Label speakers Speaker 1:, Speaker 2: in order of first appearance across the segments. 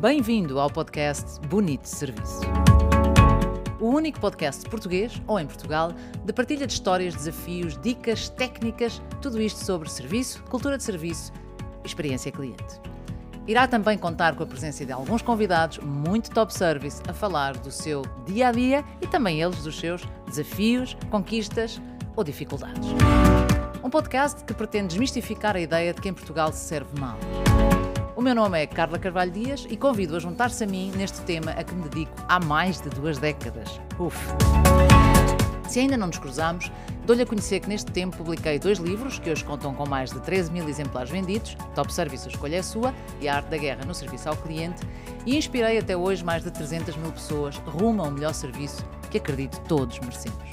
Speaker 1: Bem-vindo ao podcast Bonito Serviço. O único podcast português, ou em Portugal, de partilha de histórias, desafios, dicas, técnicas, tudo isto sobre serviço, cultura de serviço e experiência cliente. Irá também contar com a presença de alguns convidados muito top service a falar do seu dia a dia e também eles dos seus desafios, conquistas ou dificuldades. Um podcast que pretende desmistificar a ideia de que em Portugal se serve mal. O meu nome é Carla Carvalho Dias e convido a juntar-se a mim neste tema a que me dedico há mais de duas décadas. Uf! Se ainda não nos cruzamos, dou-lhe a conhecer que neste tempo publiquei dois livros que hoje contam com mais de 13 mil exemplares vendidos, Top Service a Escolha é Sua e A Arte da Guerra no Serviço ao Cliente, e inspirei até hoje mais de 300 mil pessoas rumo a um melhor serviço que acredito todos merecemos.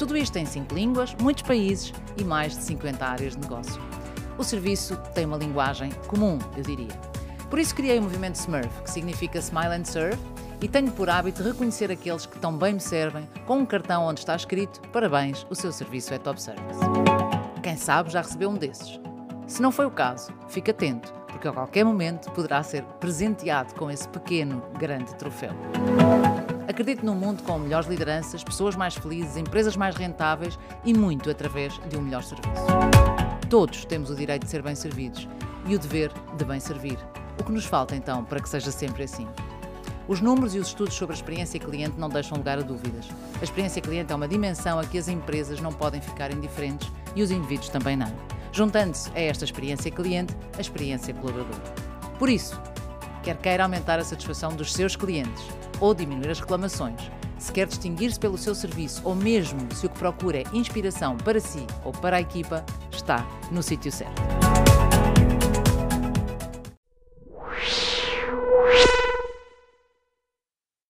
Speaker 1: Tudo isto em cinco línguas, muitos países e mais de 50 áreas de negócio o serviço tem uma linguagem comum, eu diria. Por isso criei o movimento Smurf, que significa Smile and Serve, e tenho por hábito reconhecer aqueles que tão bem me servem com um cartão onde está escrito Parabéns, o seu serviço é top service. Quem sabe já recebeu um desses. Se não foi o caso, fique atento, porque a qualquer momento poderá ser presenteado com esse pequeno, grande troféu. Acredito num mundo com melhores lideranças, pessoas mais felizes, empresas mais rentáveis e muito através de um melhor serviço. Todos temos o direito de ser bem servidos e o dever de bem servir. O que nos falta então para que seja sempre assim? Os números e os estudos sobre a experiência cliente não deixam lugar a dúvidas. A experiência cliente é uma dimensão a que as empresas não podem ficar indiferentes e os indivíduos também não. Juntando-se a esta experiência cliente, a experiência colaboradora. Por isso, quer queira aumentar a satisfação dos seus clientes ou diminuir as reclamações, se quer distinguir-se pelo seu serviço ou mesmo se o que procura é inspiração para si ou para a equipa, está no sítio certo.